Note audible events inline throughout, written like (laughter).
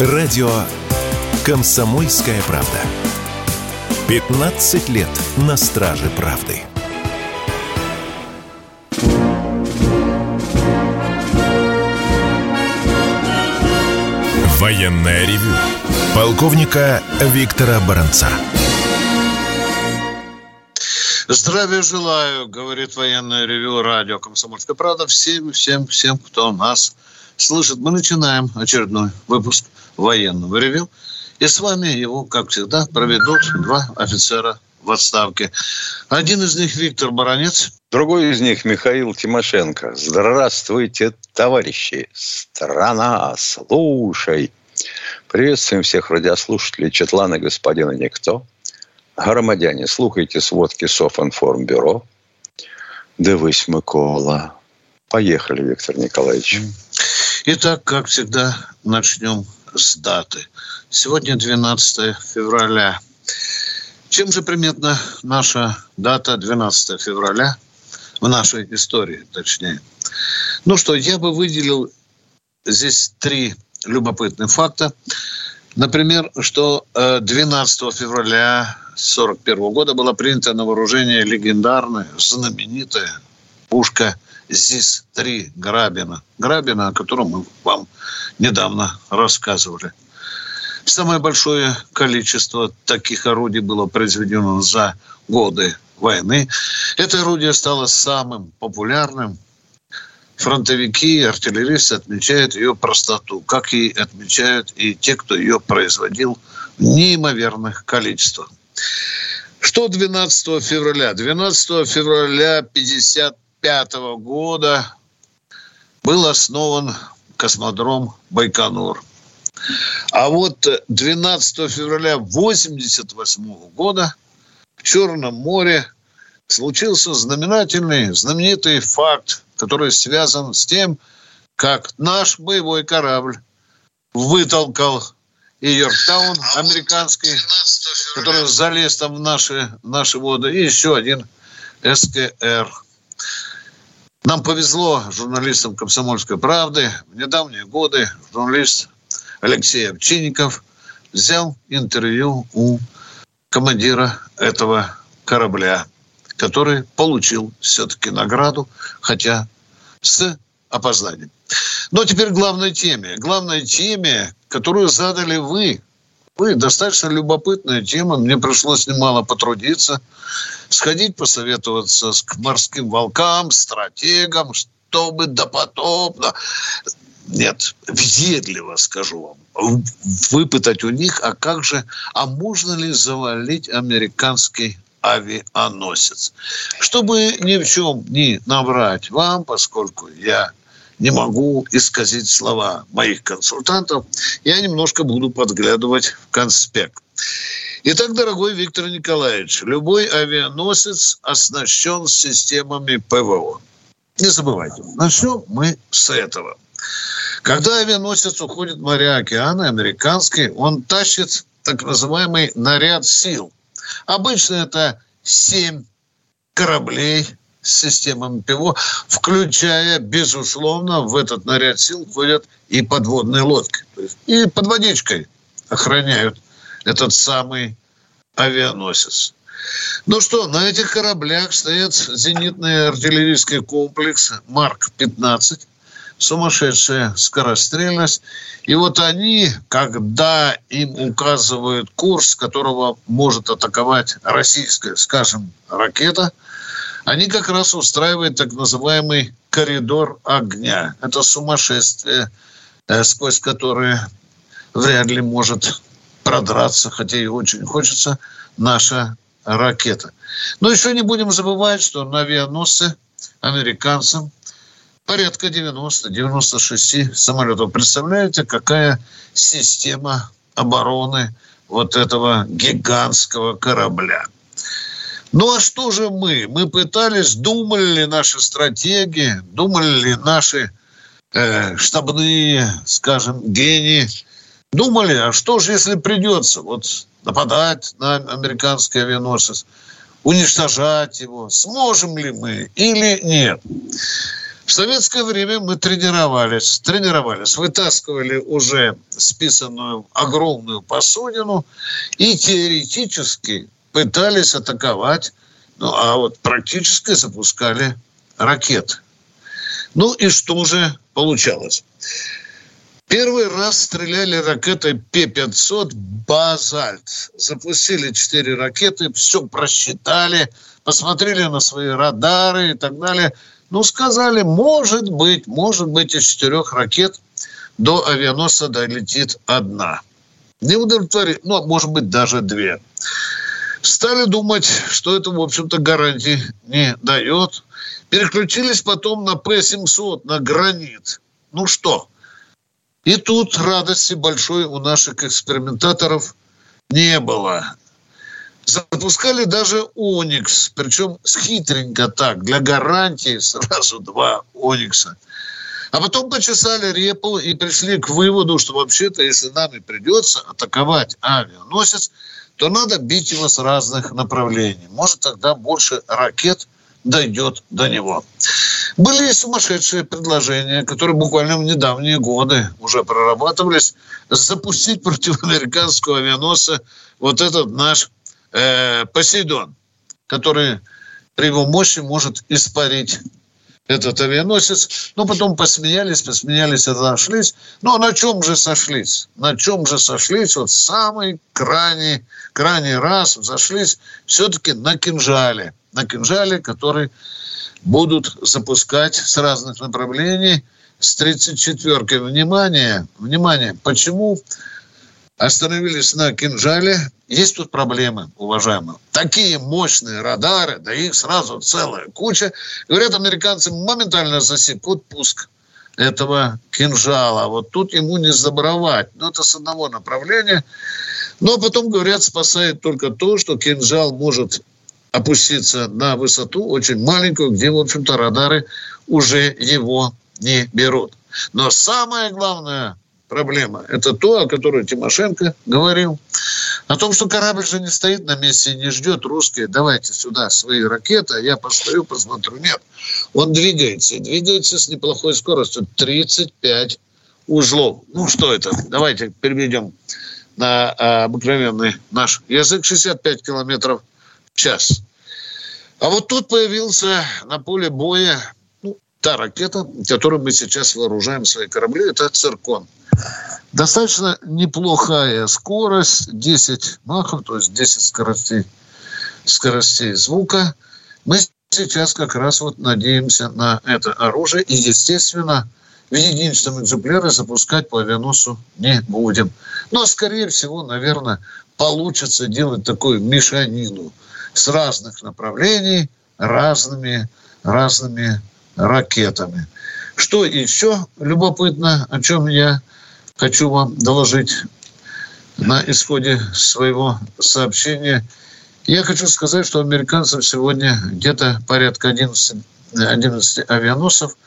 Радио «Комсомольская правда». 15 лет на страже правды. Военная ревю. Полковника Виктора Баранца. Здравия желаю, говорит военное ревю радио «Комсомольская правда» всем, всем, всем, кто нас слышит. Мы начинаем очередной выпуск военного ревю. И с вами его, как всегда, проведут два офицера в отставке. Один из них Виктор Баранец. Другой из них Михаил Тимошенко. Здравствуйте, товарищи. Страна, слушай. Приветствуем всех радиослушателей Четлана господина Никто. Громадяне, слухайте сводки Софинформбюро. Дивись, Микола. Поехали, Виктор Николаевич. Итак, как всегда, начнем с даты. Сегодня 12 февраля. Чем же приметна наша дата 12 февраля в нашей истории, точнее? Ну что, я бы выделил здесь три любопытных факта. Например, что 12 э, февраля 1941 года была принята на вооружение легендарная, знаменитая пушка ЗИС-3 Грабина. Грабина, о котором мы вам недавно рассказывали. Самое большое количество таких орудий было произведено за годы войны. Это орудие стало самым популярным. Фронтовики и артиллеристы отмечают ее простоту, как и отмечают и те, кто ее производил в неимоверных количествах. Что 12 февраля? 12 февраля 1955 года был основан космодром Байконур. А вот 12 февраля 1988 года в Черном море случился знаменательный, знаменитый факт, который связан с тем, как наш боевой корабль вытолкал и Йорктаун а американский, который залез там в наши, в наши воды, и еще один СКР. Нам повезло, журналистам «Комсомольской правды». В недавние годы журналист Алексей Овчинников взял интервью у командира этого корабля, который получил все-таки награду, хотя с опозданием. Но теперь к главной теме. Главной теме, которую задали вы. Вы, достаточно любопытная тема. Мне пришлось немало потрудиться. Сходить посоветоваться с морским волкам, стратегам, чтобы допотопно нет, въедливо скажу вам, выпытать у них, а как же, а можно ли завалить американский авианосец? Чтобы ни в чем не набрать вам, поскольку я не могу исказить слова моих консультантов, я немножко буду подглядывать в конспект. Итак, дорогой Виктор Николаевич, любой авианосец оснащен системами ПВО. Не забывайте, начнем мы с этого. Когда авианосец уходит в моря океана, американский, он тащит так называемый наряд сил. Обычно это семь кораблей с системами ПВО, включая, безусловно, в этот наряд сил входят и подводные лодки. То есть и под водичкой охраняют этот самый авианосец. Ну что, на этих кораблях стоит зенитный артиллерийский комплекс Марк-15, сумасшедшая скорострельность. И вот они, когда им указывают курс, которого может атаковать российская, скажем, ракета, они как раз устраивают так называемый коридор огня. Это сумасшествие, э, сквозь которое вряд ли может продраться, хотя и очень хочется, наша ракета. Но еще не будем забывать, что на авианосце американцам порядка 90-96 самолетов. Представляете, какая система обороны вот этого гигантского корабля? Ну а что же мы? Мы пытались, думали ли наши стратеги, думали ли наши э, штабные, скажем, гении, думали, а что же, если придется вот нападать на американский авианосец, уничтожать его, сможем ли мы или нет? В советское время мы тренировались, тренировались, вытаскивали уже списанную огромную посудину и теоретически пытались атаковать, ну а вот практически запускали ракеты. Ну и что же получалось? Первый раз стреляли ракетой П-500 «Базальт». Запустили четыре ракеты, все просчитали, посмотрели на свои радары и так далее. Ну, сказали, может быть, может быть, из четырех ракет до авианосца долетит одна. Не удовлетворили, ну, может быть, даже две. Стали думать, что это, в общем-то, гарантии не дает. Переключились потом на П-700, на гранит. Ну что, и тут радости большой у наших экспериментаторов не было. Запускали даже Оникс, причем хитренько так, для гарантии сразу два Оникса. А потом почесали репу и пришли к выводу, что вообще-то, если нам и придется атаковать авианосец, то надо бить его с разных направлений. Может, тогда больше ракет дойдет до него. Были сумасшедшие предложения, которые буквально в недавние годы уже прорабатывались, запустить против американского авианосца вот этот наш э, Посейдон, который при его мощи может испарить этот авианосец. Но потом посмеялись, посмеялись, сошлись. Ну, а на чем же сошлись? На чем же сошлись? Вот самый крайний, крайний раз сошлись все-таки на кинжале. На кинжале, который будут запускать с разных направлений с 34-ки. Внимание, внимание, почему остановились на кинжале? Есть тут проблемы, уважаемые. Такие мощные радары, да их сразу целая куча. Говорят, американцы моментально засекут пуск этого кинжала. Вот тут ему не заборовать. Но это с одного направления. Но потом, говорят, спасает только то, что кинжал может опуститься на высоту очень маленькую, где, в общем-то, радары уже его не берут. Но самая главная проблема – это то, о которой Тимошенко говорил. О том, что корабль же не стоит на месте и не ждет русские, давайте сюда свои ракеты, а я постою, посмотрю. Нет, он двигается, двигается с неплохой скоростью, 35 узлов. Ну, что это? Давайте переведем на а, обыкновенный наш язык, 65 километров час. А вот тут появился на поле боя ну, та ракета, которой мы сейчас вооружаем свои корабли, это «Циркон». Достаточно неплохая скорость, 10 махов, то есть 10 скоростей, скоростей звука. Мы сейчас как раз вот надеемся на это оружие и, естественно, в единственном экземпляре запускать по авианосу не будем. Но, скорее всего, наверное, получится делать такую мешанину – с разных направлений разными, разными ракетами. Что еще любопытно, о чем я хочу вам доложить на исходе своего сообщения. Я хочу сказать, что американцам сегодня где-то порядка 11, 11 авианосцев –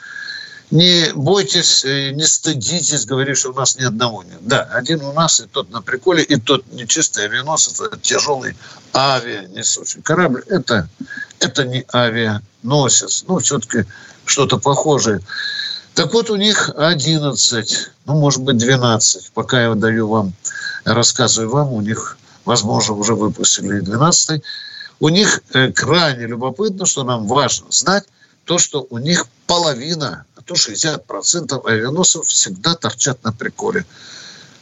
не бойтесь, э, не стыдитесь говорить, что у нас ни одного нет. Да, один у нас, и тот на приколе, и тот нечистый авианосец, это тяжелый авианесущий корабль. Это, это не авианосец, ну, все-таки что-то похожее. Так вот, у них 11, ну, может быть, 12. Пока я даю вам, рассказываю вам, у них, возможно, уже выпустили 12 У них э, крайне любопытно, что нам важно знать, то, что у них половина, а то 60% авианосцев всегда торчат на приколе.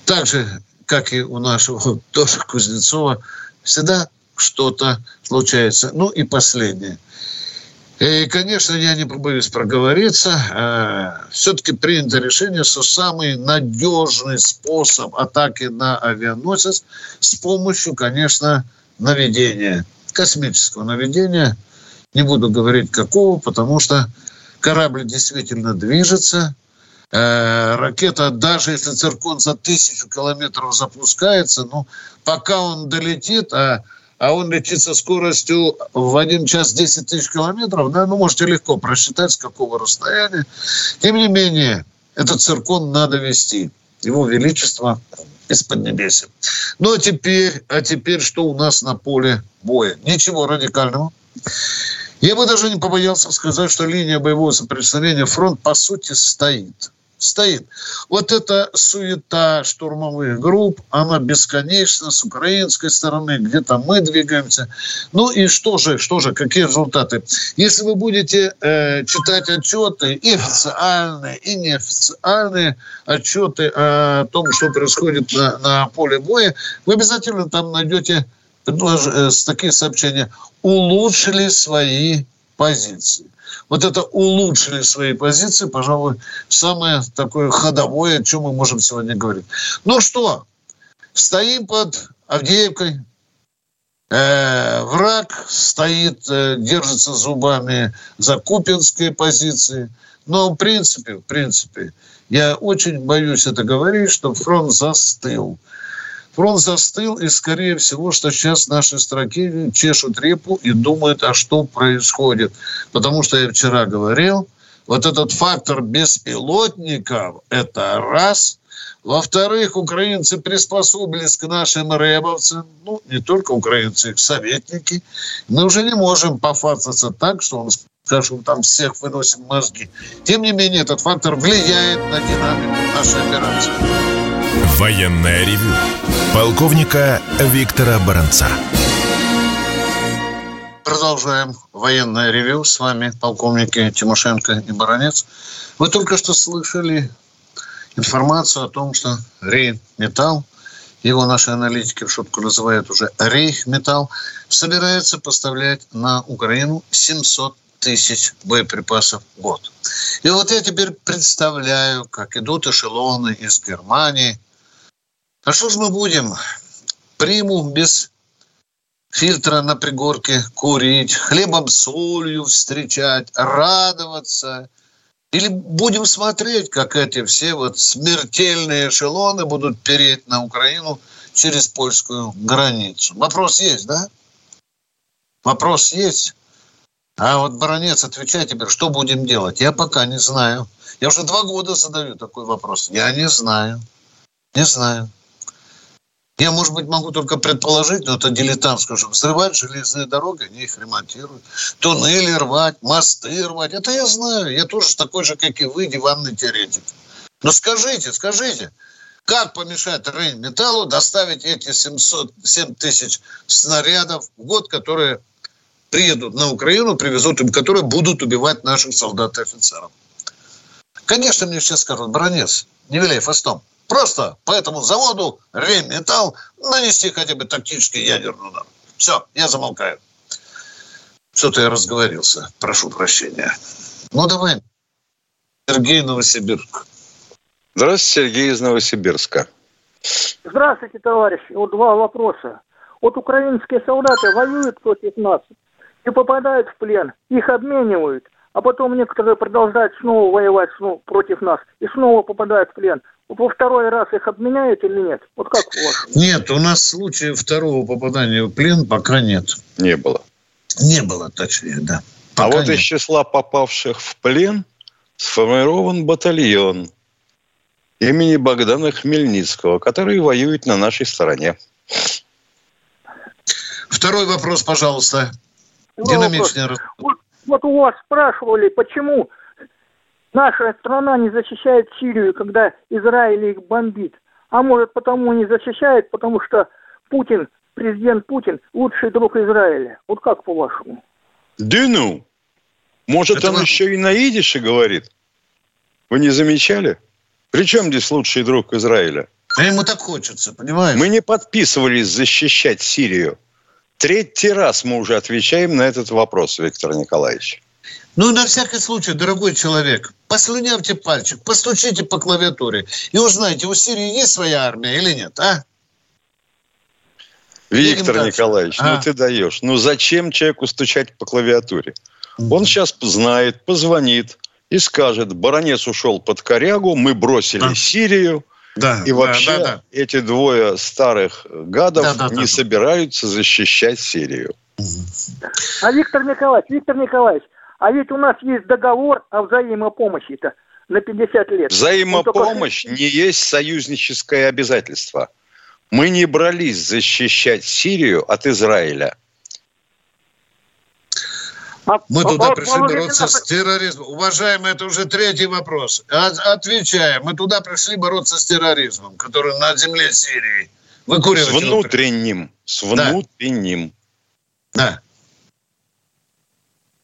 Так же, как и у нашего (laughs) тоже Кузнецова, всегда что-то случается. Ну и последнее. И, конечно, я не побоюсь проговориться. Э, все-таки принято решение, что самый надежный способ атаки на авианосец с помощью, конечно, наведения, космического наведения – не буду говорить какого, потому что корабль действительно движется. Э, ракета, даже если циркон за тысячу километров запускается, ну, пока он долетит, а, а он летит со скоростью в один час 10 тысяч километров, да, ну, можете легко просчитать, с какого расстояния. Тем не менее, этот циркон надо вести. Его Величество из-под небеси. Ну, а теперь, а теперь что у нас на поле боя? Ничего радикального. Я бы даже не побоялся сказать, что линия боевого соприкосновения фронт по сути стоит стоит. Вот эта суета штурмовых групп, она бесконечна с украинской стороны, где-то мы двигаемся. Ну и что же, что же, какие результаты? Если вы будете э, читать отчеты, и официальные, и неофициальные отчеты о том, что происходит на, на поле боя, вы обязательно там найдете э, такие сообщения. Улучшили свои позиции вот это улучшили свои позиции, пожалуй, самое такое ходовое, о чем мы можем сегодня говорить. Ну что, стоим под Авдеевкой, э, враг стоит, э, держится зубами за купинские позиции. Но в принципе, в принципе, я очень боюсь это говорить, что фронт застыл. Фронт застыл, и, скорее всего, что сейчас наши строки чешут репу и думают, а что происходит. Потому что я вчера говорил, вот этот фактор беспилотников – это раз. Во-вторых, украинцы приспособились к нашим рэбовцам. Ну, не только украинцы, их советники. Мы уже не можем пофататься так, что он скажем, там всех выносим мозги. Тем не менее, этот фактор влияет на динамику нашей операции. Военное ревю полковника Виктора Баранца. Продолжаем военное ревю. С вами полковники Тимошенко и Баранец. Вы только что слышали информацию о том, что Рейметалл, его наши аналитики в шутку называют уже Рейхметалл, собирается поставлять на Украину 700 тысяч боеприпасов в год. И вот я теперь представляю, как идут эшелоны из Германии, а что ж мы будем? Приму без фильтра на пригорке курить, хлебом солью встречать, радоваться. Или будем смотреть, как эти все вот смертельные эшелоны будут переть на Украину через польскую границу. Вопрос есть, да? Вопрос есть. А вот, баронец, отвечай теперь, что будем делать? Я пока не знаю. Я уже два года задаю такой вопрос. Я не знаю. Не знаю. Я, может быть, могу только предположить, но это дилетантское, что взрывать железные дороги, они их ремонтируют. Туннели рвать, мосты рвать. Это я знаю. Я тоже такой же, как и вы, диванный теоретик. Но скажите, скажите, как помешать Рейнметаллу доставить эти 700, 7 тысяч снарядов в год, которые приедут на Украину, привезут им, которые будут убивать наших солдат и офицеров? Конечно, мне сейчас скажут, бронец, не виляй фастом. Просто по этому заводу Ремметалл нанести хотя бы тактический ядерный удар. Все, я замолкаю. Что-то я разговорился. Прошу прощения. Ну, давай. Сергей Новосибирск. Здравствуйте, Сергей из Новосибирска. Здравствуйте, товарищи. Вот два вопроса. Вот украинские солдаты воюют против нас и попадают в плен. Их обменивают а потом некоторые продолжают снова воевать снова против нас и снова попадают в плен. Во второй раз их обменяют или нет? Вот как у вас? Нет, у нас случая второго попадания в плен пока нет. Не было. Не было, точнее, да. А пока а вот нет. из числа попавших в плен сформирован батальон имени Богдана Хмельницкого, который воюет на нашей стороне. Второй вопрос, пожалуйста. Динамичнее. Вот, вот у вас спрашивали, почему наша страна не защищает Сирию, когда Израиль их бомбит. А может потому не защищает, потому что Путин, президент Путин, лучший друг Израиля. Вот как по-вашему? Да ну! Может, Это он вам... еще и на идише говорит? Вы не замечали? Причем здесь лучший друг Израиля? А ему так хочется, понимаешь? Мы не подписывались защищать Сирию. Третий раз мы уже отвечаем на этот вопрос, Виктор Николаевич. Ну, на всякий случай, дорогой человек, послюнявьте пальчик, постучите по клавиатуре и узнайте, у Сирии есть своя армия или нет, а? Виктор Николаевич, ну а? ну ты даешь. Ну зачем человеку стучать по клавиатуре? Он сейчас знает, позвонит и скажет, баронец ушел под корягу, мы бросили а? Сирию, да, и вообще да, да, эти двое старых гадов да, да, не да, собираются защищать Сирию. А Виктор Николаевич, Виктор Николаевич, а ведь у нас есть договор о взаимопомощи-то на 50 лет. Взаимопомощь только... не есть союзническое обязательство. Мы не брались защищать Сирию от Израиля. А, Мы туда пришли бороться с терроризмом. Уважаемый, это уже третий вопрос. Отвечаем. Мы туда пришли бороться с терроризмом, который на земле Сирии. Выкуривать с внутренним. С внутренним. Да.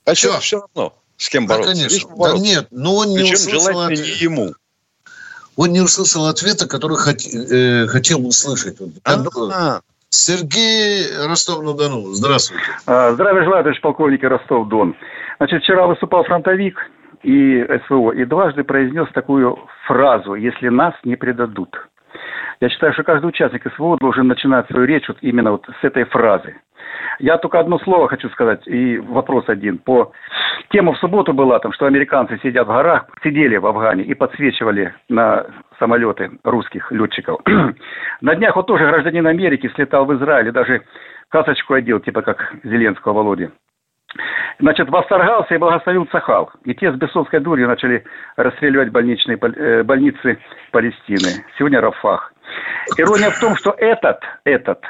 А что, все равно, с кем бороться? Да, конечно. Да нет, но он не Причем услышал... не ему. Он не услышал ответа, который хот... э, хотел услышать. А-а-а. Сергей Ростов-на-Дону. Здравствуйте. А, здравия желаю, товарищ полковник Ростов-Дон. Значит, вчера выступал фронтовик и СВО, и дважды произнес такую фразу «если нас не предадут». Я считаю, что каждый участник СВО должен начинать свою речь вот именно вот с этой фразы. Я только одно слово хочу сказать, и вопрос один. По тема в субботу была, там, что американцы сидят в горах, сидели в Афгане и подсвечивали на самолеты русских летчиков. (clears throat) на днях вот тоже гражданин Америки слетал в Израиль и даже касочку одел, типа как Зеленского Володи. Значит, восторгался и благословил Цахал. И те с бесовской дурью начали расстреливать больничные, э, больницы Палестины. Сегодня Рафах. Ирония в том, что этот, этот,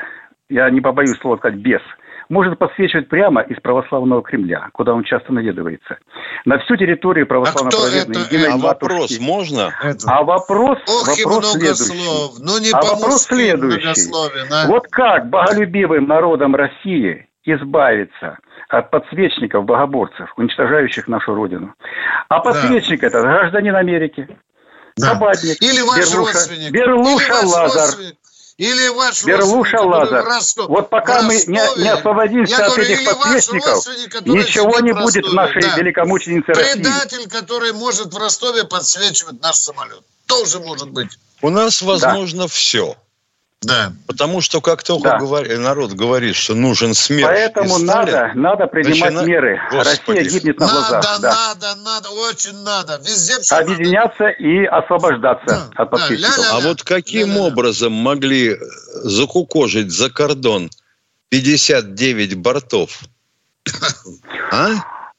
я не побоюсь слова сказать, бес, может подсвечивать прямо из православного Кремля, куда он часто наведывается. На всю территорию православно православной а, а вопрос можно? А вопрос, Ох, вопрос следующий. Ну, не а вопрос следующий. А? Вот как боголюбивым народом России избавиться от подсвечников богоборцев, уничтожающих нашу Родину. А подсвечник да. это гражданин Америки, да. Кабадник, Или ваш Берлуша, родственник. Берлуша Или ваш Лазар. Родственник. Или ваш Берлуша Лазар. Ростов, вот пока мы не, не освободимся от этих подсвечников, ничего не будет в нашей да. великомученице России. Предатель, который может в Ростове подсвечивать наш самолет. Тоже может быть. У нас возможно да. все. Да. Потому что как только да. говори, народ говорит, что нужен смерть, Поэтому надо, надо принимать начина... меры. Господи. Россия гибнет на надо, глазах. Да. Надо, надо, очень надо. Везде все Объединяться надо. и освобождаться да. от подписчиков. Да, а вот каким ля-ля. образом могли закукожить за кордон 59 бортов? (laughs) А?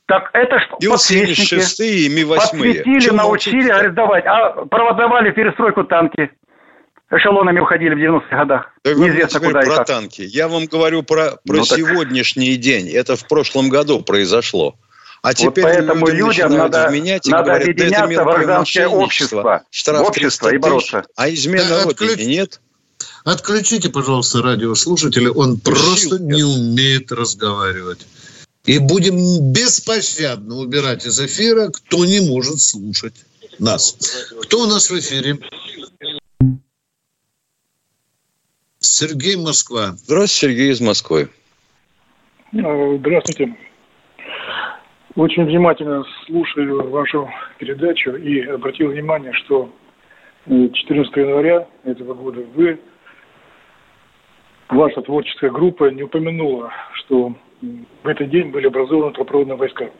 Так это ж подсвечники. и Ми-8. Подсветили, научили арендовать. А проводовали перестройку танки эшелонами уходили в 90-х годах. Да Неизвестно куда про и как. танки. Я вам говорю про, про ну, сегодняшний так... день. Это в прошлом году произошло. А теперь вот поэтому людям надо, изменять и надо говорят, объединяться да в гражданское общество, штраф общество и бороться. а измена да, отключ... нет? Отключите, пожалуйста, радиослушателя. Он Включил, просто не умеет разговаривать. И будем беспощадно убирать из эфира, кто не может слушать нас. Кто у нас в эфире? Сергей Москва. Здравствуйте, Сергей из Москвы. А, здравствуйте. Очень внимательно слушаю вашу передачу и обратил внимание, что 14 января этого года вы, ваша творческая группа не упомянула, что в этот день были образованы трудопроводные войска.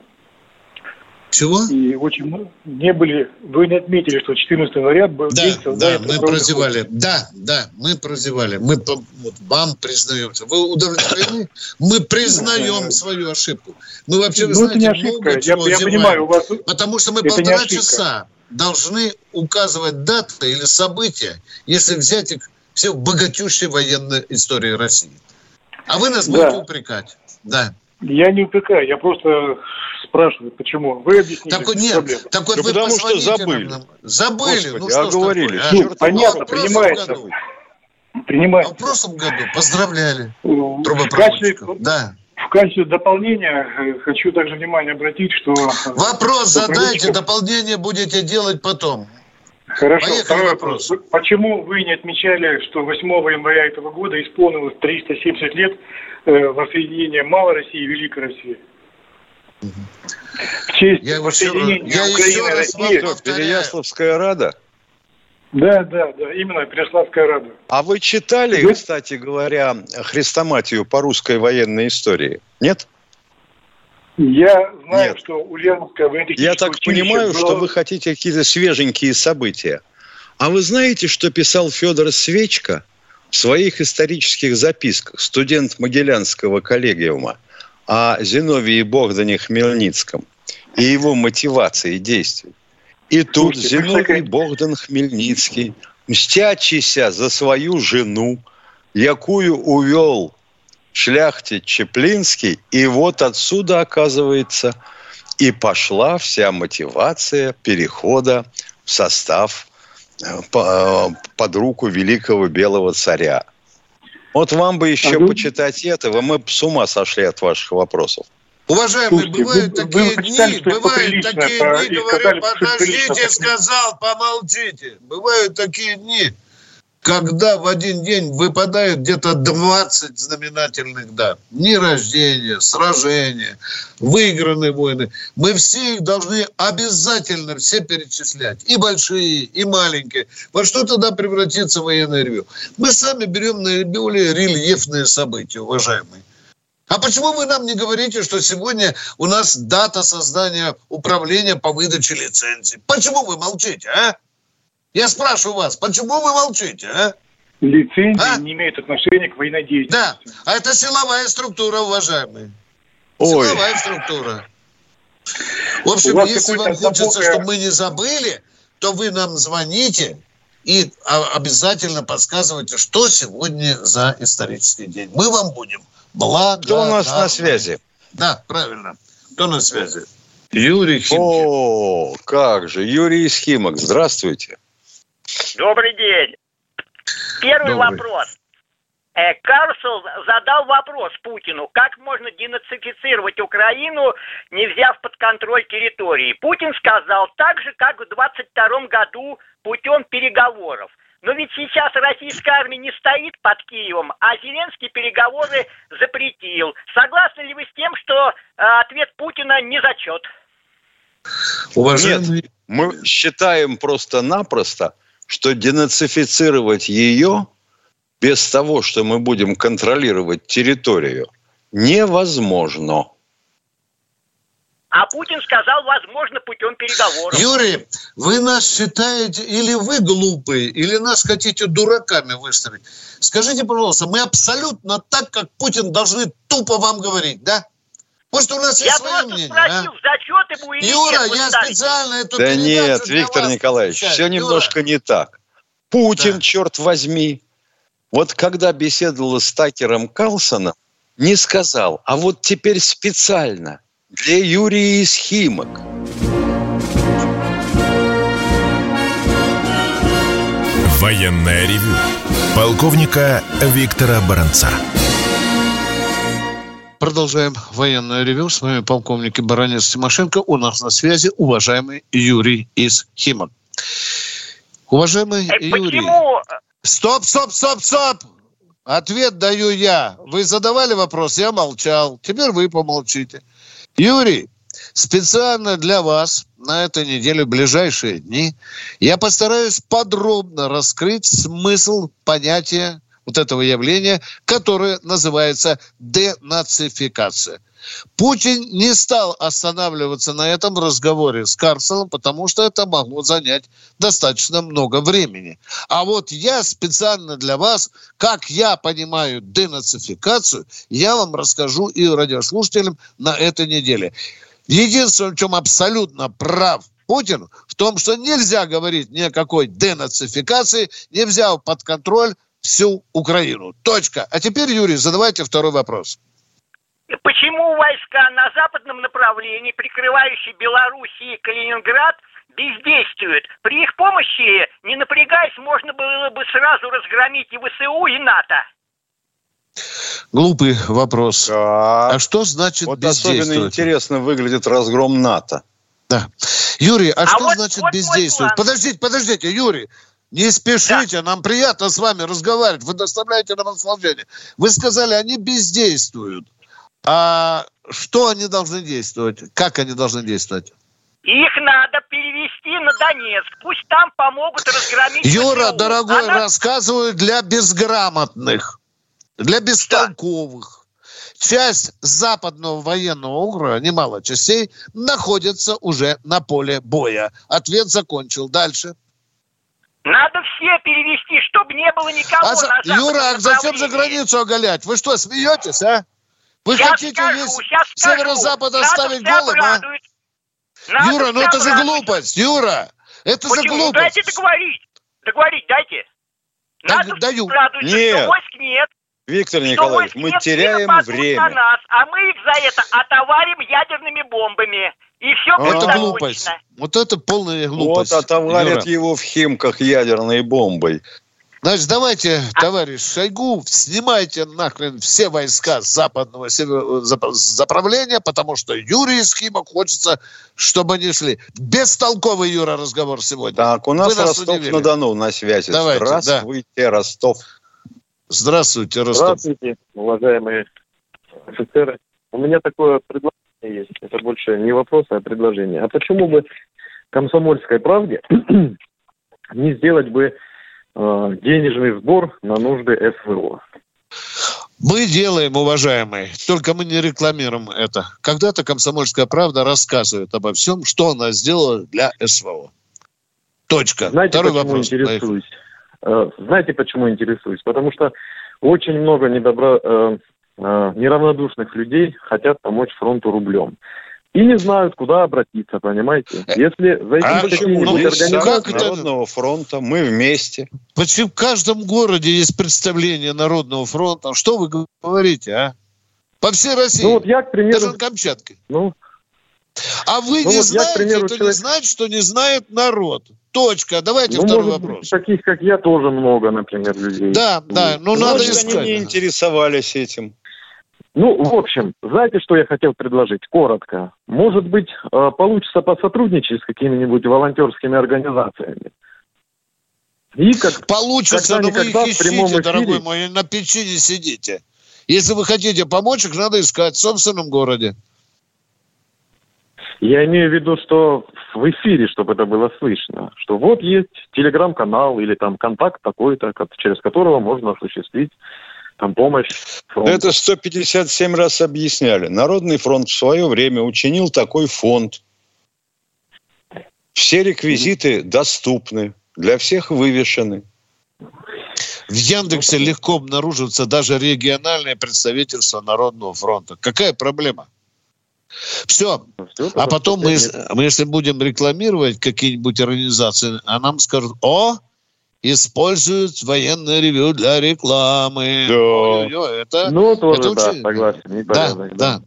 Чего? И очень не были, вы не отметили, что 14 января был да, день Да, мы прозевали. Да, да, мы прозевали. Мы вот, вам признаемся. Вы удовлетворены? Мы признаем свою ошибку. Мы вообще, вы ну, знаете, это не ошибка. Я, я понимаю, у вас... Потому что мы полтора часа должны указывать даты или события, если взять их все в богатющей военной истории России. А вы нас да. будете упрекать. Да. Я не упрекаю, я просто спрашивают, почему. Вы объясните. Так, нет, проблему. так вот да вы потому что забыли. Нам. Забыли. Господи, ну, что а говорили. Такое, а? Ну, понятно, принимается. Принимается. А в прошлом году поздравляли ну, трубопроводчиков. Да. В качестве дополнения э, хочу также внимание обратить, что... Вопрос задайте, дополнение будете делать потом. Хорошо. Поехали Второй вопрос. вопрос. Почему вы не отмечали, что 8 января этого года исполнилось 370 лет э, воссоединения Малой России и Великой России? В честь я воссоединения я Украины и России. Переяславская Рада? Да, да, да, именно Переславская Рада. А вы читали, вы... кстати говоря, Хрестоматию по русской военной истории? Нет? Я знаю, Нет. что Ульяновское военно-техническое Я так понимаю, было... что вы хотите какие-то свеженькие события. А вы знаете, что писал Федор Свечка в своих исторических записках, студент Могилянского коллегиума? о Зиновии Богдане Хмельницком и его мотивации действий. И тут Слушайте, Зиновий Богдан Хмельницкий, мстячися за свою жену, якую увел шляхте Чеплинский, и вот отсюда, оказывается, и пошла вся мотивация перехода в состав под руку великого белого царя. Вот вам бы еще а почитать этого, мы бы с ума сошли от ваших вопросов. Уважаемые, Слушайте, бывают вы, такие вы дни, бывают такие дни, говорю, подождите, сказал, помолчите. Бывают такие дни, когда в один день выпадают где-то 20 знаменательных дат. Дни рождения, сражения, выигранные войны. Мы все их должны обязательно все перечислять. И большие, и маленькие. Во что тогда превратится военное ревю? Мы сами берем наиболее рельефные события, уважаемые. А почему вы нам не говорите, что сегодня у нас дата создания управления по выдаче лицензий? Почему вы молчите, а? Я спрашиваю вас, почему вы молчите, а? Лицензии а? не имеют отношения к военной деятельности. Да, а это силовая структура, уважаемые. Ой. Силовая структура. В общем, если вам хочется, чтобы мы не забыли, то вы нам звоните и обязательно подсказывайте, что сегодня за исторический день. Мы вам будем благодарны. Кто у нас на связи? Да, правильно. Кто на связи? Юрий Химки. О, как же. Юрий из Химок. Здравствуйте. Добрый день. Первый Добрый. вопрос. Э, Карсел задал вопрос Путину, как можно денацифицировать Украину, не взяв под контроль территории. Путин сказал так же, как в 22 году путем переговоров. Но ведь сейчас российская армия не стоит под Киевом, а Зеленский переговоры запретил. Согласны ли вы с тем, что э, ответ Путина не зачет? Уважаемый... Нет, мы считаем просто-напросто, что денацифицировать ее без того, что мы будем контролировать территорию, невозможно. А Путин сказал, возможно, путем переговоров. Юрий, вы нас считаете, или вы глупые, или нас хотите дураками выставить. Скажите, пожалуйста, мы абсолютно так, как Путин, должны тупо вам говорить, да? Может, у нас я есть свое мнение? Спросил, а? зачеты будет Юра, нет, я специально эту Да нет, Виктор Николаевич, отвечаю. все Юра. немножко не так. Путин, да. черт возьми, вот когда беседовал с Такером Калсоном, не сказал, а вот теперь специально для Юрия из Химок. Военная ревю. Полковника Виктора Баранца. Продолжаем военное ревю. С вами полковник и баронец Тимошенко. У нас на связи уважаемый Юрий из Химок. Уважаемый э, Юрий. Почему? Стоп, стоп, стоп, стоп! Ответ даю я. Вы задавали вопрос, я молчал. Теперь вы помолчите. Юрий, специально для вас на этой неделе, в ближайшие дни, я постараюсь подробно раскрыть смысл понятия вот этого явления, которое называется денацификация. Путин не стал останавливаться на этом разговоре с Карселом, потому что это могло занять достаточно много времени. А вот я специально для вас, как я понимаю денацификацию, я вам расскажу и радиослушателям на этой неделе. Единственное, в чем абсолютно прав Путин, в том, что нельзя говорить ни какой денацификации, не взяв под контроль всю Украину. Точка. А теперь, Юрий, задавайте второй вопрос. Почему войска на западном направлении, прикрывающие Белоруссию и Калининград, бездействуют? При их помощи, не напрягаясь, можно было бы сразу разгромить и ВСУ, и НАТО. Глупый вопрос. Да. А что значит вот бездействовать? особенно интересно выглядит разгром НАТО. Да. Юрий, а, а что вот, значит вот бездействовать? Подождите, подождите, Юрий. Не спешите, да. нам приятно с вами разговаривать, вы доставляете нам наслаждение. Вы сказали, они бездействуют. А что они должны действовать? Как они должны действовать? Их надо перевести на Донецк. Пусть там помогут разгромить... Юра, ВСУ. дорогой, Она... рассказываю для безграмотных, для бестолковых. Часть западного военного округа, немало частей, находится уже на поле боя. Ответ закончил. Дальше. Надо все перевести, чтобы не было никого а, на Юра, а зачем же границу оголять? Вы что, смеетесь, а? Вы сейчас хотите скажу, весь северо-запад оставить голым, а? Надо Юра, ну это же глупость, Юра. Это Почему? же глупость. Дайте договорить. Договорить дайте. Надо даю. Радуйся, нет. войск нет. Виктор Николаевич, мы теряем время. На нас, а мы их за это отоварим ядерными бомбами. И все а, Это глупость. Вот это полная глупость. Вот отоварят Юра. его в Химках ядерной бомбой. Значит, давайте, а... товарищ Шойгу, снимайте нахрен все войска западного заправления, потому что Юрий из Химок хочется, чтобы они шли. Бестолковый, Юра, разговор сегодня. Так, у нас Ростов-на-Дону на связи. Давайте, Здравствуйте, да. Ростов. Здравствуйте, Ростов. Здравствуйте, уважаемые офицеры. У меня такое предложение есть. Это больше не вопрос, а предложение. А почему бы комсомольской правде (clears throat) не сделать бы Э, денежный сбор на нужды СВО. Мы делаем, уважаемые, только мы не рекламируем это. Когда-то «Комсомольская правда» рассказывает обо всем, что она сделала для СВО. Точка. Знаете, Второй почему вопрос. интересуюсь? Поехали. Э, знаете, почему интересуюсь? Потому что очень много недобро, э, неравнодушных людей хотят помочь фронту рублем и не знают, куда обратиться, понимаете? Э, Если зайти а в какие-нибудь организации... Народного фронта, мы вместе. Почему в каждом городе есть представление Народного фронта? Что вы говорите, а? По всей России. Ну, вот я, к примеру... Даже на Камчатке. Ну, а вы ну, не вот знаете, я, к примеру, это человек... не значит, что не знает народ. Точка. Давайте ну, второй может, вопрос. Таких, как я, тоже много, например, людей. Да, да. Ну, ну надо искать. они не интересовались этим. Ну, в общем, знаете, что я хотел предложить? Коротко. Может быть, э, получится посотрудничать с какими-нибудь волонтерскими организациями. И как, получится, но вы их ищите, дорогой мой, на печи не сидите. Если вы хотите помочь, их надо искать в собственном городе. Я имею в виду, что в эфире, чтобы это было слышно, что вот есть телеграм-канал или там контакт такой-то, через которого можно осуществить там помощь. Фронту. Это 157 раз объясняли. Народный фронт в свое время учинил такой фонд. Все реквизиты mm-hmm. доступны, для всех вывешены. В Яндексе легко обнаруживается даже региональное представительство Народного фронта. Какая проблема? Все. Ну, все а потом мы, мы, если будем рекламировать какие-нибудь организации, а нам скажут, о, используют военное ревю для рекламы. Да. Ой-ой-ой, это, ну, тоже, это да, очень... согласен. Да, да. да.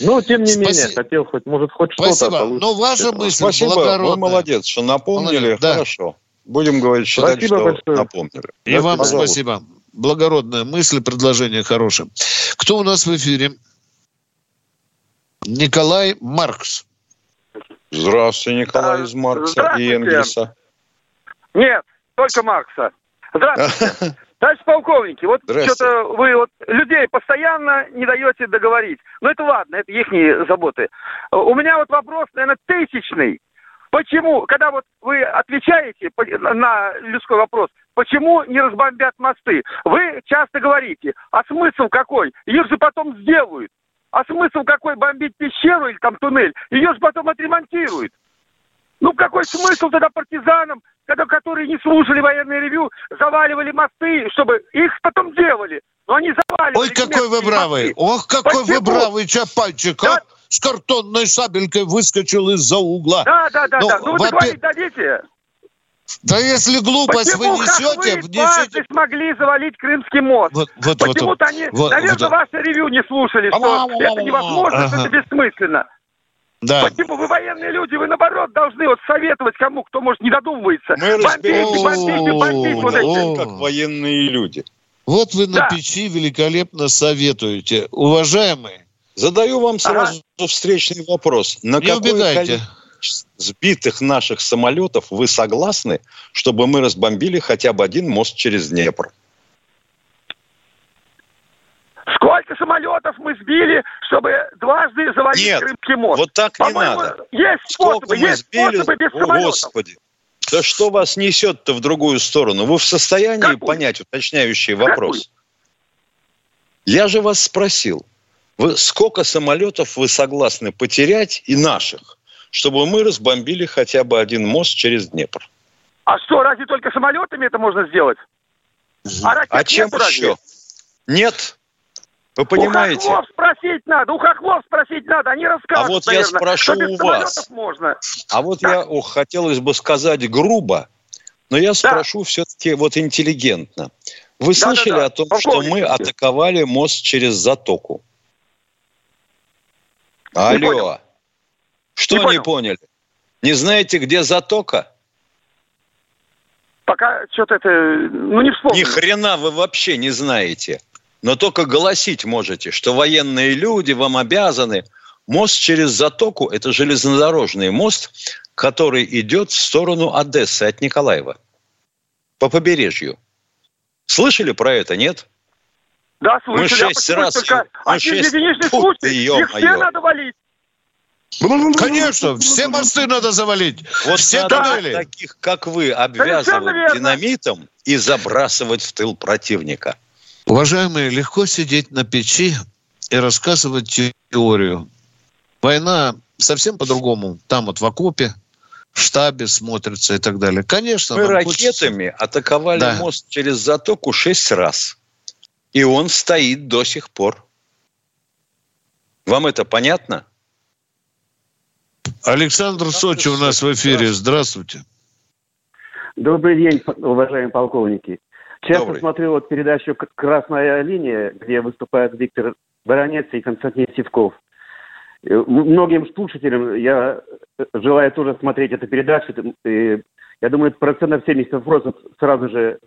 Ну, тем не Спаси... менее, хотел хоть, может, хоть что-то Спасибо. Получить. Но ваша мысль Спасибо, благородная. вы молодец, что напомнили. Молодец, да. Хорошо. Будем говорить, считать, спасибо что большое. напомнили. И да, вам пожалуйста. спасибо. Благородная мысль, предложение хорошее. Кто у нас в эфире? Николай Маркс. Здравствуйте, Николай из Маркса и Энгельса. Нет, только Маркса. Здравствуйте. (laughs) Товарищ полковники, вот что-то вы вот людей постоянно не даете договорить. Но ну, это ладно, это их заботы. У меня вот вопрос, наверное, тысячный. Почему, когда вот вы отвечаете на людской вопрос, почему не разбомбят мосты? Вы часто говорите, а смысл какой? Их же потом сделают. А смысл какой бомбить пещеру или там туннель? Ее же потом отремонтируют. Ну какой смысл тогда партизанам когда, которые не слушали военное ревю, заваливали мосты, чтобы их потом делали. Но они заваливали. Ой, какой вы бравый! Ох, какой Почему? вы бравый чапальчик, да. а! С картонной сабелькой выскочил из-за угла. Да, да, да, Но, да. Ну, вы договорить дадите? Да если глупость Почему, вы несете, как вы внесете... смогли завалить Крымский мост? Вот, вот, Почему-то вот, они, вот, наверное, вот, ваше ревю не слушали, что это невозможно, ага. что это бессмысленно. Да. Почему вы военные люди? Вы наоборот должны вот советовать кому, кто может не додумывается. Мы бомбите, бомбите, бомбите. Вот эти. Как военные люди. Вот вы на печи великолепно советуете. Уважаемые. Задаю вам сразу ага. встречный вопрос. На не какое убегайте. Сбитых наших самолетов вы согласны, чтобы мы разбомбили хотя бы один мост через Днепр? Сколько самолетов мы сбили, чтобы дважды завалить Нет, Крымский мост? вот так не надо. Есть способы, Сколько мы есть сбили? способы без О, самолетов. Господи. Да что вас несет-то в другую сторону? Вы в состоянии Какую? понять уточняющий вопрос? Какую? Я же вас спросил, вы сколько самолетов вы согласны потерять и наших, чтобы мы разбомбили хотя бы один мост через Днепр? А что, разве только самолетами это можно сделать? А, а чем еще? Нет, вы понимаете? У хохлов спросить надо, у хохлов спросить надо, они расскажут, А вот наверное, я спрошу у вас. Можно. А вот да. я о, хотелось бы сказать грубо, но я спрошу да. все-таки вот интеллигентно. Вы да, слышали да, да. о том, Полковник. что мы атаковали мост через затоку? Алло. Понял. Что не, не поняли? Не знаете, где затока? Пока что-то это, ну не вспомню. Ни хрена вы вообще не знаете. Но только голосить можете, что военные люди вам обязаны. Мост через затоку – это железнодорожный мост, который идет в сторону Одессы от Николаева. По побережью. Слышали про это, нет? Да, слышали. Мы шесть а раз... Только мы один шесть... единичный случай. Их все надо валить. Конечно, все мосты надо завалить. Вот все туннели. таких, как вы, обвязывать динамитом и забрасывать в тыл противника. Уважаемые, легко сидеть на печи и рассказывать теорию. Война совсем по-другому. Там вот в окопе, в штабе смотрится и так далее. Конечно. Мы ракетами хочется... атаковали да. мост через затоку шесть раз. И он стоит до сих пор. Вам это понятно? Александр Сочи у нас в эфире. Здравствуйте. Добрый день, уважаемые полковники. Часто Добрый. смотрю вот передачу «Красная линия», где выступают Виктор Баранец и Константин Сивков. Многим слушателям я э, желаю тоже смотреть эту передачу. И я думаю, процентов 70 вопросов сразу же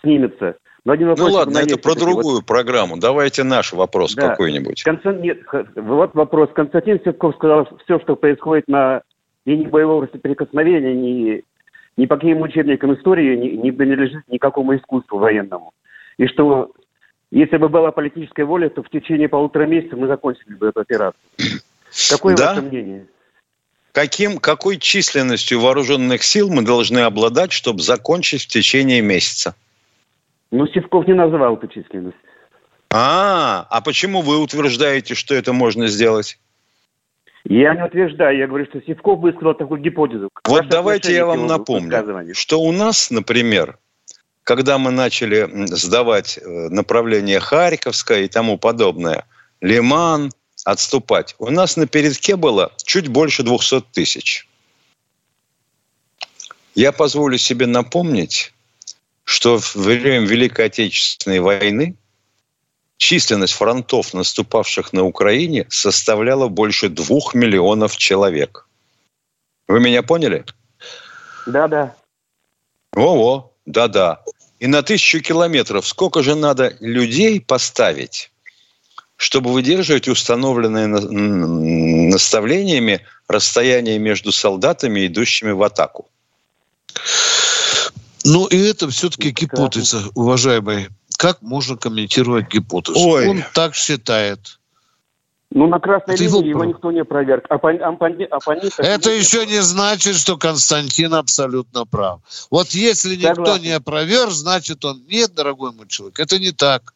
снимется. Но один вопрос, ну ладно, это про другую вот... программу. Давайте наш вопрос да. какой-нибудь. Констан... Нет, вот вопрос. Константин Севков сказал, все, что происходит на линии боевого соприкосновения, ни ни по каким учебникам истории не, не принадлежит никакому искусству военному. И что если бы была политическая воля, то в течение полутора месяцев мы закончили бы эту операцию. Какое да? ваше мнение? Каким, какой численностью вооруженных сил мы должны обладать, чтобы закончить в течение месяца? Ну, Сивков не называл эту численность. А, а почему вы утверждаете, что это можно сделать? Я не утверждаю, я говорю, что Сивков высказал такую гипотезу. Вот Ваше давайте я вам напомню, что у нас, например, когда мы начали сдавать э, направление Харьковское и тому подобное, Лиман, отступать, у нас на передке было чуть больше 200 тысяч. Я позволю себе напомнить, что в время Великой Отечественной войны – численность фронтов, наступавших на Украине, составляла больше двух миллионов человек. Вы меня поняли? Да-да. Во-во, да-да. И на тысячу километров сколько же надо людей поставить, чтобы выдерживать установленные наставлениями расстояние между солдатами, идущими в атаку? Ну, и это все-таки гипотеза, уважаемые как можно комментировать гипотезу? Ой. Он так считает. Ну, на красной Это линии его, его никто не проверк. Оппон, оппон, оппон, Это еще не значит, что Константин абсолютно прав. Вот если никто Согласен. не опроверг, значит он... Нет, дорогой мой человек, это не так.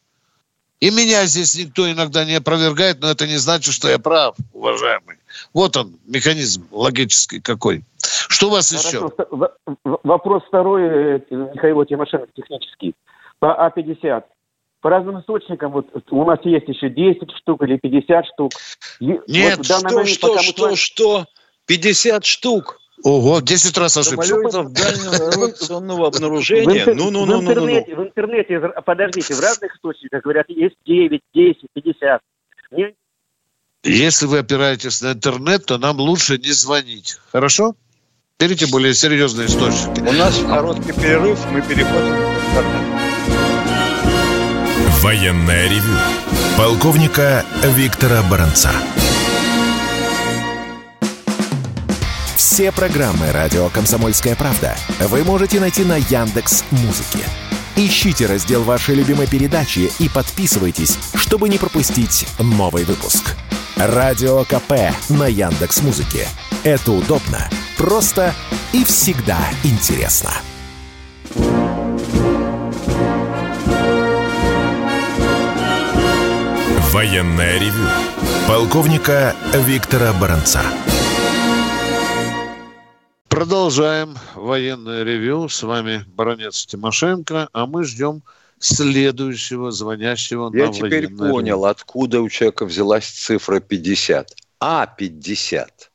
И меня здесь никто иногда не опровергает, но это не значит, что я прав, уважаемый. Вот он, механизм логический какой. Что у вас Хорошо. еще? Вопрос второй, э, Михаил Тимошенко, технический по А50. По разным источникам, вот у нас есть еще 10 штук или 50 штук. Нет, вот что, момент, что, что, мы... что? 50 штук? Ого, 10 раз ошибся. Самолетов дальнего (laughs) авиационного обнаружения. Ну, ну, ну, ну, ну, ну. В интернете, подождите, в разных источниках говорят, есть 9, 10, 50. Мне... Если вы опираетесь на интернет, то нам лучше не звонить. Хорошо? Берите более серьезные источники. У нас короткий перерыв, мы переходим к интернету. Военное ревю полковника Виктора Баранца. Все программы радио Комсомольская правда вы можете найти на Яндекс Музыке. Ищите раздел вашей любимой передачи и подписывайтесь, чтобы не пропустить новый выпуск. Радио КП на Яндекс Музыке. Это удобно, просто и всегда интересно. Военное ревю полковника Виктора Баранца. Продолжаем военное ревю. С вами Баранец Тимошенко, а мы ждем следующего звонящего Я на теперь понял, ревю. откуда у человека взялась цифра 50. А 50.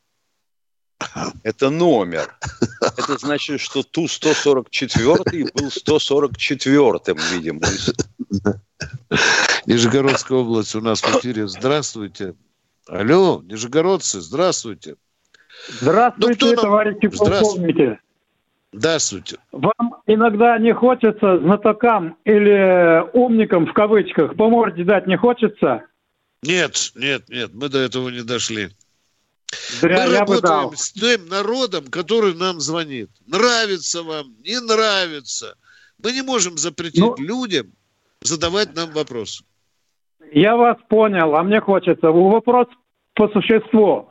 Это номер. Это значит, что Ту-144 был 144-м, видимо. Нижегородская область у нас в эфире. Здравствуйте. Алло, нижегородцы, здравствуйте. Здравствуйте, ну, товарищи полковники. Здравствуйте. Вам иногда не хочется знатокам или умникам, в кавычках, по морде дать не хочется? Нет, нет, нет, мы до этого не дошли. Зря мы работаем с тем народом, который нам звонит. Нравится вам, не нравится. Мы не можем запретить ну, людям задавать нам вопросы. Я вас понял, а мне хочется. Вопрос по существу.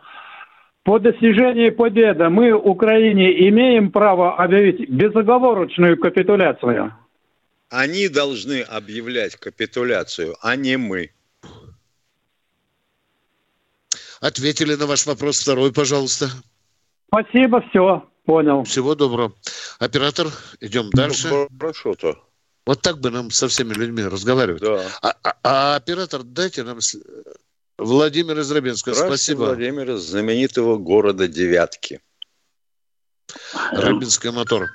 По достижении победы мы Украине имеем право объявить безоговорочную капитуляцию? Они должны объявлять капитуляцию, а не мы. Ответили на ваш вопрос. Второй, пожалуйста. Спасибо, все, понял. Всего доброго. Оператор, идем дальше. Ну, хорошо-то. Вот так бы нам со всеми людьми разговаривать. Да. А, а, а оператор, дайте нам Владимир из Рыбинска, спасибо. Владимир из знаменитого города Девятки. Рыбинский мотор.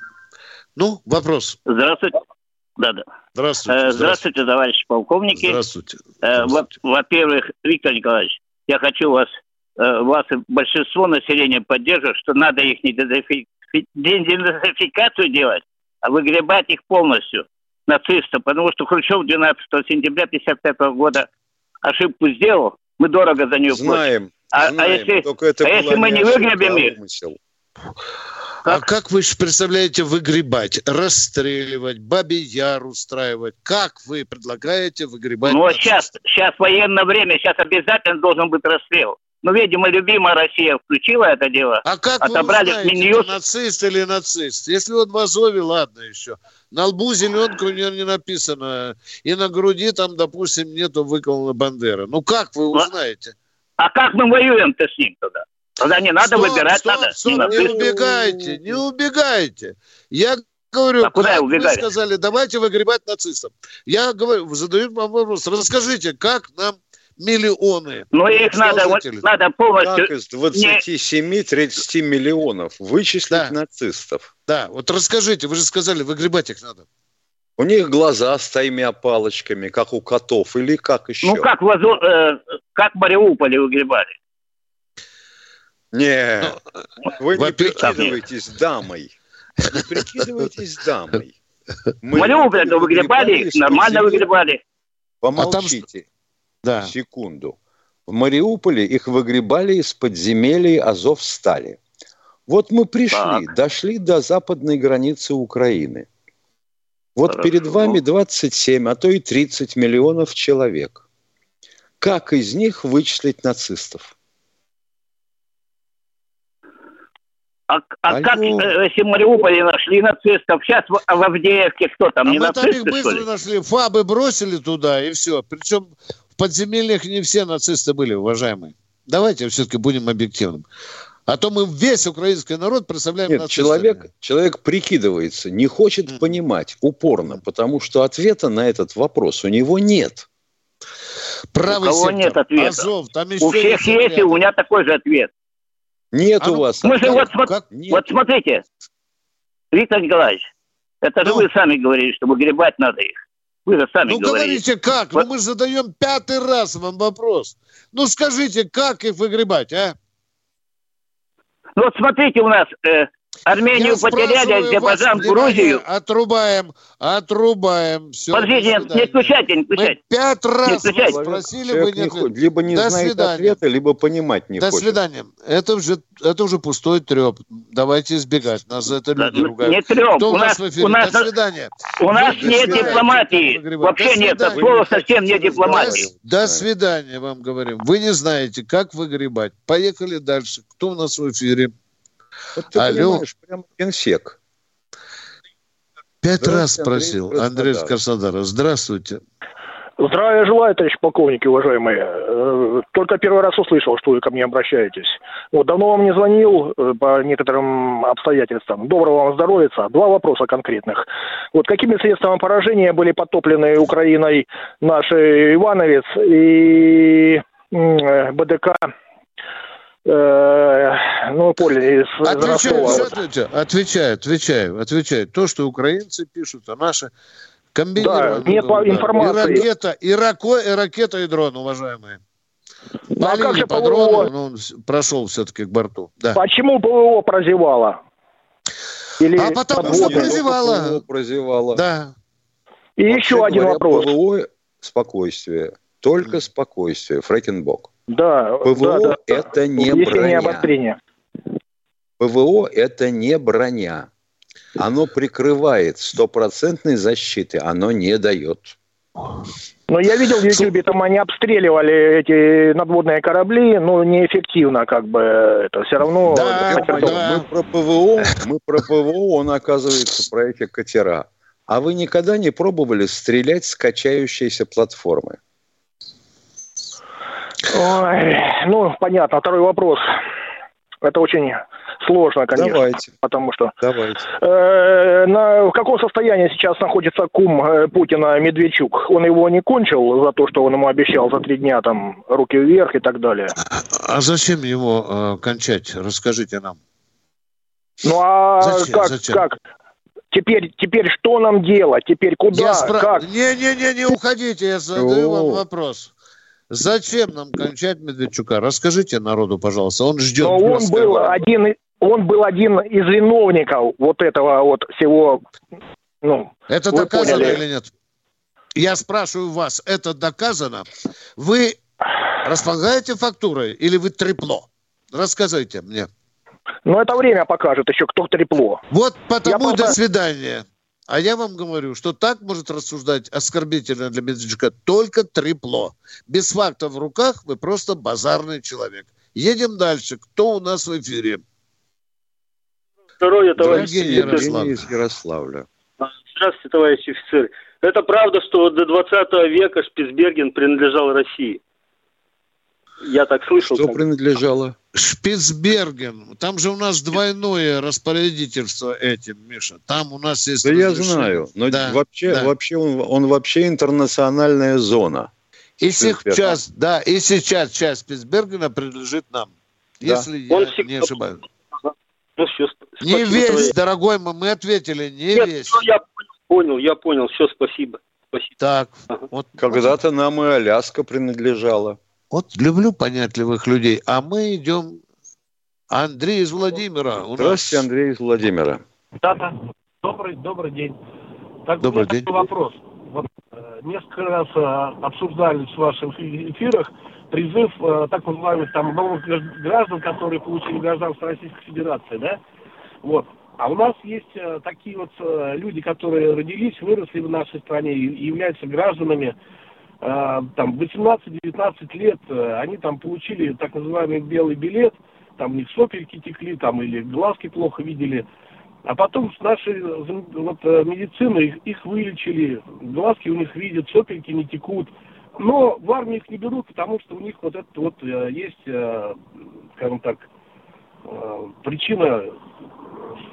Ну, вопрос. Здравствуйте. Да, да. Здравствуйте. Здравствуйте, здравствуйте товарищи полковники. Здравствуйте. Э, Здравствуйте. Во-первых, Виктор Николаевич, я хочу вас, э, вас и большинство населения поддерживать, что надо их не денацификацию делать, а выгребать их полностью нацистов, потому что Хрущев 12 сентября 1955 года ошибку сделал, мы дорого за нее знаем, платим. А, знаем, а если, только это а если мы не выгребем их? А как вы представляете выгребать? Расстреливать, бабий яр устраивать? Как вы предлагаете выгребать? Ну, вот сейчас, сейчас военное время, сейчас обязательно должен быть расстрел. Ну, видимо, любимая Россия включила это дело. А как Отобрали вы узнаете, нацист или нацист? Если он в Азове, ладно еще. На лбу зеленка у него не написано. И на груди там, допустим, нету выколана Бандера. Ну, как вы узнаете? А, а как мы воюем-то с ним тогда? Тогда не надо стоп, выбирать, стоп, надо. Стоп, не, не убегайте, не убегайте. Я говорю, а куда как вы сказали, давайте выгребать нацистов. Я говорю, задаю вам вопрос, расскажите, как нам миллионы. Ну, их надо, вот, надо полностью... Как из 27-30 миллионов вычислить да. нацистов? Да, вот расскажите, вы же сказали, выгребать их надо. У них глаза с тремя палочками, как у котов, или как еще? Ну, как в, Азу... э, как в Мариуполе выгребали. Не, Но, ну, вы не прикидываетесь дамой. Не прикидывайтесь дамой. Мы Мариуполь выгребали, нормально выгребали. Помолчите. А там... Да. Секунду. В Мариуполе их выгребали из подземелий Азовстали. Вот мы пришли, так. дошли до западной границы Украины. Вот Хорошо. перед вами 27, а то и 30 миллионов человек. Как из них вычислить нацистов? А, а как, э, если в Мариуполе нашли нацистов, сейчас в, в Авдеевке кто там, а не мы нацисты, там их быстро нашли, фабы бросили туда, и все. Причем в подземельях не все нацисты были, уважаемые. Давайте все-таки будем объективным. А то мы весь украинский народ представляем Нет, человек, человек прикидывается, не хочет mm. понимать упорно, потому что ответа на этот вопрос у него нет. Правый у кого сектор, нет ответа? Азов, там еще у всех есть, и у меня такой же ответ. Нет а у ну, вас. Мы же вот, вот, вот смотрите, Виктор Николаевич, это ну. же вы сами говорили, что выгребать надо их. Вы же сами ну, говорите. говорите, как? Вот. Ну, мы задаем пятый раз вам вопрос. Ну, скажите, как их выгребать, а? Ну, вот смотрите, у нас э, Армению Я потеряли, Азербайджан, Грузию. Отрубаем, отрубаем. Все, Подождите, не включайте, не включайте. Мы пять раз не спросили, вы не, не Либо не До знает свидания. ответа, либо понимать не До хочет. До свидания. Это уже, это уже пустой треп. Давайте избегать. Нас за это люди да, ругают. Не треп. Кто у, нас, в эфире? У нас, До свидания. У нас вы нет дипломатии. Вообще нет. От слова совсем нет дипломатии. До, до свидания вам говорим. Вы не знаете, как выгребать. Поехали дальше. Кто у нас в эфире? Вот ты Алло. понимаешь, прям генсек. Пять раз спросил Андрей из Краснодара. Здравствуйте. Здравия желаю, товарищ полковники, уважаемые. Э, только первый раз услышал, что вы ко мне обращаетесь. Вот давно вам не звонил э, по некоторым обстоятельствам. Доброго вам здоровья. Два вопроса конкретных. Вот какими средствами поражения были потоплены Украиной наши Ивановец и э, БДК ну, поняли, из, отвечаю, из отвечаю, отвечаю, отвечаю. То, что украинцы пишут, а наши комбинированные. Да, нет да. информации. И ракета, и, рако, и ракета, и дрон, уважаемые. Ну, а как же по дрону, но он прошел все-таки к борту. Да. Почему ПВО прозевало? Или а потому что прозевало. ПВО прозевало. Да. И Вообще еще один говоря, вопрос. ПВО спокойствие. Только спокойствие. Фрекен Бок. Да. ПВО да, да. это не броня. ПВО это не броня. Оно прикрывает стопроцентной защиты, оно не дает. Но я видел в Ютьюбе, там они обстреливали эти надводные корабли, но неэффективно, как бы, это все равно... Да, да. Мы про ПВО, мы про ПВО, он, оказывается, про эти катера. А вы никогда не пробовали стрелять с качающейся платформы? Ой, ну, понятно. Второй вопрос. Это очень сложно, конечно. Давайте. Потому что... Давайте. Э, на, в каком состоянии сейчас находится кум э, Путина Медведчук? Он его не кончил за то, что он ему обещал за три дня там руки вверх и так далее? А, а зачем его э, кончать? Расскажите нам. Ну а зачем? как? Зачем? как? Теперь, теперь что нам делать? Теперь куда? Я спра... Как? Не-не-не, не уходите, я задаю О. вам вопрос. Зачем нам кончать Медведчука? Расскажите народу, пожалуйста. Он ждет. Но он был один, он был один из виновников вот этого вот всего. Ну, это доказано поняли. или нет? Я спрашиваю вас, это доказано? Вы располагаете фактурой или вы трепло? Рассказывайте мне. Ну, это время покажет еще, кто трепло. Вот потому Я до просто... свидания. А я вам говорю, что так может рассуждать оскорбительно для Медведчука только трепло. Без фактов в руках вы просто базарный человек. Едем дальше. Кто у нас в эфире? Здоровья, товарищ Ярослав. из Ярославля. Здравствуйте, товарищ офицер. Это правда, что до 20 века Шпицберген принадлежал России? Я так слышал. Что там. принадлежало? Шпицберген. Там же у нас двойное распорядительство этим, Миша. Там у нас есть... Да я знаю. Но да, вообще, да. вообще он, он вообще интернациональная зона. И сейчас, да, и сейчас часть Шпицбергена принадлежит нам. Да. Если он я всегда... не ошибаюсь. Ну, все, не весь, твоей... дорогой мой, мы ответили, не Нет, весь. я понял, я понял, все, спасибо. спасибо. Так, ага. вот. Когда-то нам и Аляска принадлежала. Вот люблю понятливых людей. А мы идем... Андрей из Владимира. У Здравствуйте, нас... Андрей из Владимира. Да, да. Добрый, добрый день. Так, добрый день. вопрос. Вот, э, несколько раз э, обсуждали в ваших эфирах призыв э, так называемых там новых граждан, которые получили гражданство Российской Федерации, да? Вот. А у нас есть э, такие вот э, люди, которые родились, выросли в нашей стране и являются гражданами там 18-19 лет э, они там получили так называемый белый билет, там у них сопельки текли, там или глазки плохо видели. А потом с нашей вот, э, медицины их, их вылечили, глазки у них видят, сопельки не текут. Но в армию их не берут, потому что у них вот это вот э, есть, скажем так, причина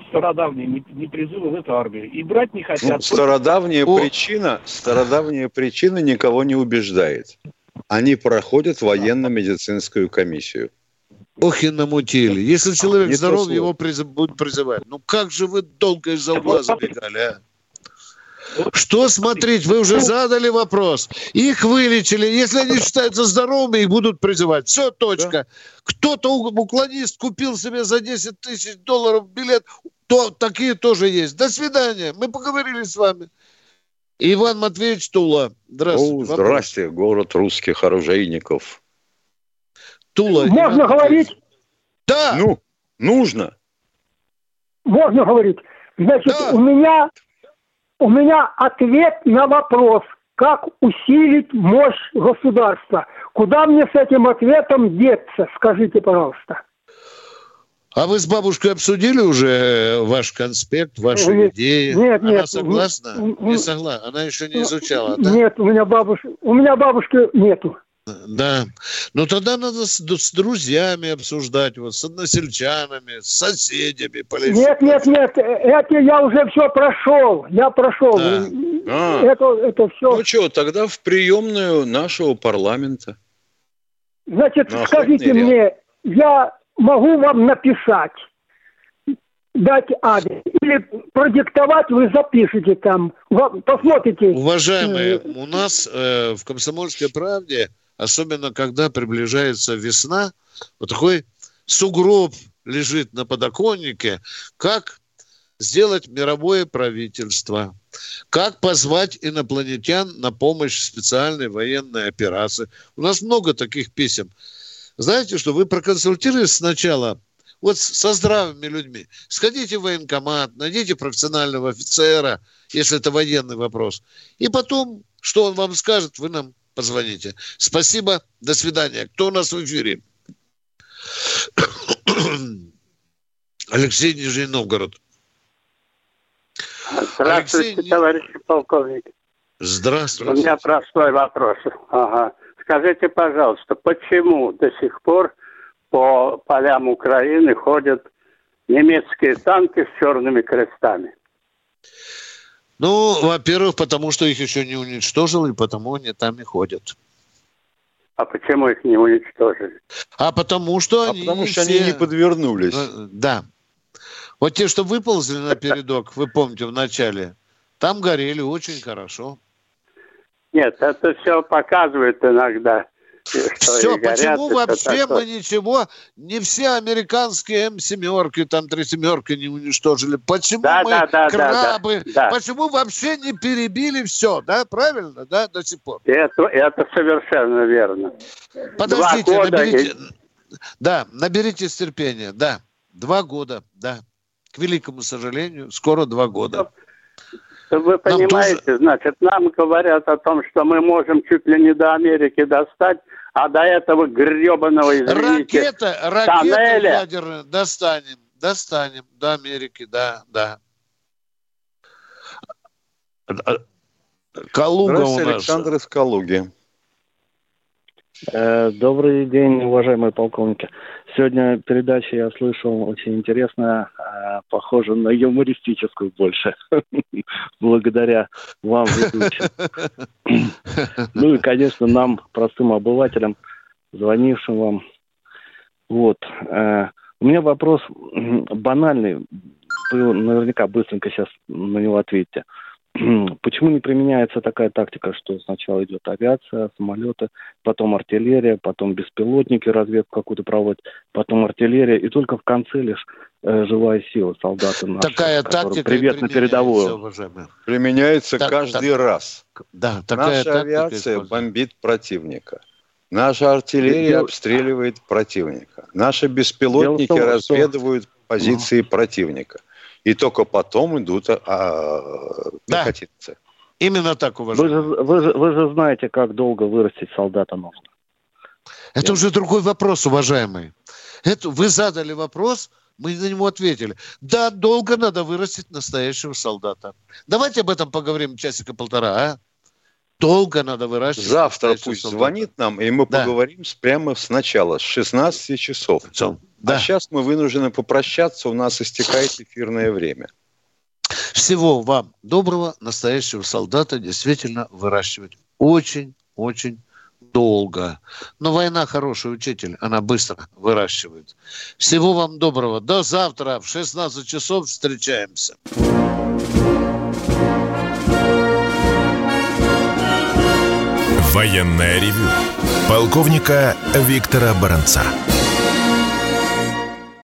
стародавние не, не призывы в эту армию. И брать не хотят. Ну, стародавняя, О... причина, стародавняя причина никого не убеждает. Они проходят военно-медицинскую комиссию. Ох и намутили. Если человек не здоров, его призыв, будут призывать. Ну как же вы долго из-за угла забегали, а? Что смотреть? Вы уже задали вопрос. Их вылечили. Если они считаются здоровыми, их будут призывать. Все, точка. Да. Кто-то, уклонист, купил себе за 10 тысяч долларов билет то такие тоже есть. До свидания. Мы поговорили с вами. Иван Матвеевич Тула. Здравствуйте. О, здрасте, город русских оружейников. Тула. Можно Иван говорить? Да. Ну, нужно. Можно говорить. Значит, да. у меня у меня ответ на вопрос, как усилить мощь государства. Куда мне с этим ответом деться, скажите, пожалуйста. А вы с бабушкой обсудили уже э, ваш конспект, ваши нет, идеи? Нет, Она нет. согласна? Не согласна. Она еще не изучала, да? Нет, у меня бабушки, у меня бабушки нету. Да. Ну тогда надо с, с друзьями обсуждать, вот, с односельчанами, с соседями. Полезть. Нет, нет, нет, это я уже все прошел. Я прошел. Да. А. Это, это все. Ну что, тогда в приемную нашего парламента. Значит, скажите мне, я могу вам написать, дать адрес. Или продиктовать, вы запишите там. Посмотрите. Уважаемые, у нас э, в «Комсомольской правде», особенно когда приближается весна, вот такой сугроб лежит на подоконнике, как сделать мировое правительство, как позвать инопланетян на помощь специальной военной операции. У нас много таких писем. Знаете что, вы проконсультируйтесь сначала вот со здравыми людьми. Сходите в военкомат, найдите профессионального офицера, если это военный вопрос. И потом, что он вам скажет, вы нам позвоните. Спасибо, до свидания. Кто у нас в эфире? (coughs) Алексей Нижний Новгород. Здравствуйте, Алексей... товарищи полковники. Здравствуйте. У меня простой вопрос. Ага. Скажите, пожалуйста, почему до сих пор по полям Украины ходят немецкие танки с черными крестами? Ну, во-первых, потому что их еще не уничтожил, и потому они там и ходят. А почему их не уничтожили? А потому что а они потому что все... они не подвернулись. Э, да. Вот те, что выползли на передок, вы помните, в начале, там горели очень хорошо. Нет, это все показывает иногда. Все, почему вообще мы ничего, не все американские М-семерки, там три семерки не уничтожили? Почему да, мы да, да, крабы, да, да. почему вообще не перебили все, да, правильно, да, до сих пор? Это, это совершенно верно. Подождите, наберите, и... да, наберитесь терпения, да, два года, да, к великому сожалению, скоро два года. Вы понимаете, тоже... значит, нам говорят о том, что мы можем чуть ли не до Америки достать, а до этого гребаного, извините, Ракета, ракета ядерная достанем, достанем до Америки, да, да. Калуга у нас. Александр из Калуги. Э, добрый день, уважаемые полковники. Сегодня передача я слышал очень интересная, похожа на юмористическую больше, (laughs) благодаря вам, ведущим. (laughs) Ну и, конечно, нам, простым обывателям, звонившим вам. Вот. Э, у меня вопрос банальный. Вы наверняка быстренько сейчас на него ответите. (clears throat) Почему не применяется такая тактика, что сначала идет авиация, самолеты, потом артиллерия, потом беспилотники разведку какую-то проводят, потом артиллерия, и только в конце лишь э, живая сила, солдаты наши. Такая тактика Привет на передовую. Уважаемые. Применяется так, каждый так, раз. Да, такая Наша авиация бомбит противника. Наша артиллерия Дел... обстреливает противника. Наши беспилотники том, разведывают что... позиции угу. противника и только потом идут а, да. пехотинцы. Именно так, уважаемый. Вы же, вы, же, вы же знаете, как долго вырастить солдата нужно. Это Я... уже другой вопрос, уважаемый. Это, вы задали вопрос, мы на него ответили. Да, долго надо вырастить настоящего солдата. Давайте об этом поговорим часика полтора, а? Долго надо выращивать. Завтра пусть солдата. звонит нам, и мы да. поговорим прямо сначала, с 16 часов. Да. А сейчас мы вынуждены попрощаться, у нас истекает эфирное время. Всего вам доброго, настоящего солдата действительно выращивать очень-очень долго. Но война хороший учитель, она быстро выращивает. Всего вам доброго. До завтра в 16 часов встречаемся. Военная ревю. Полковника Виктора Баранца.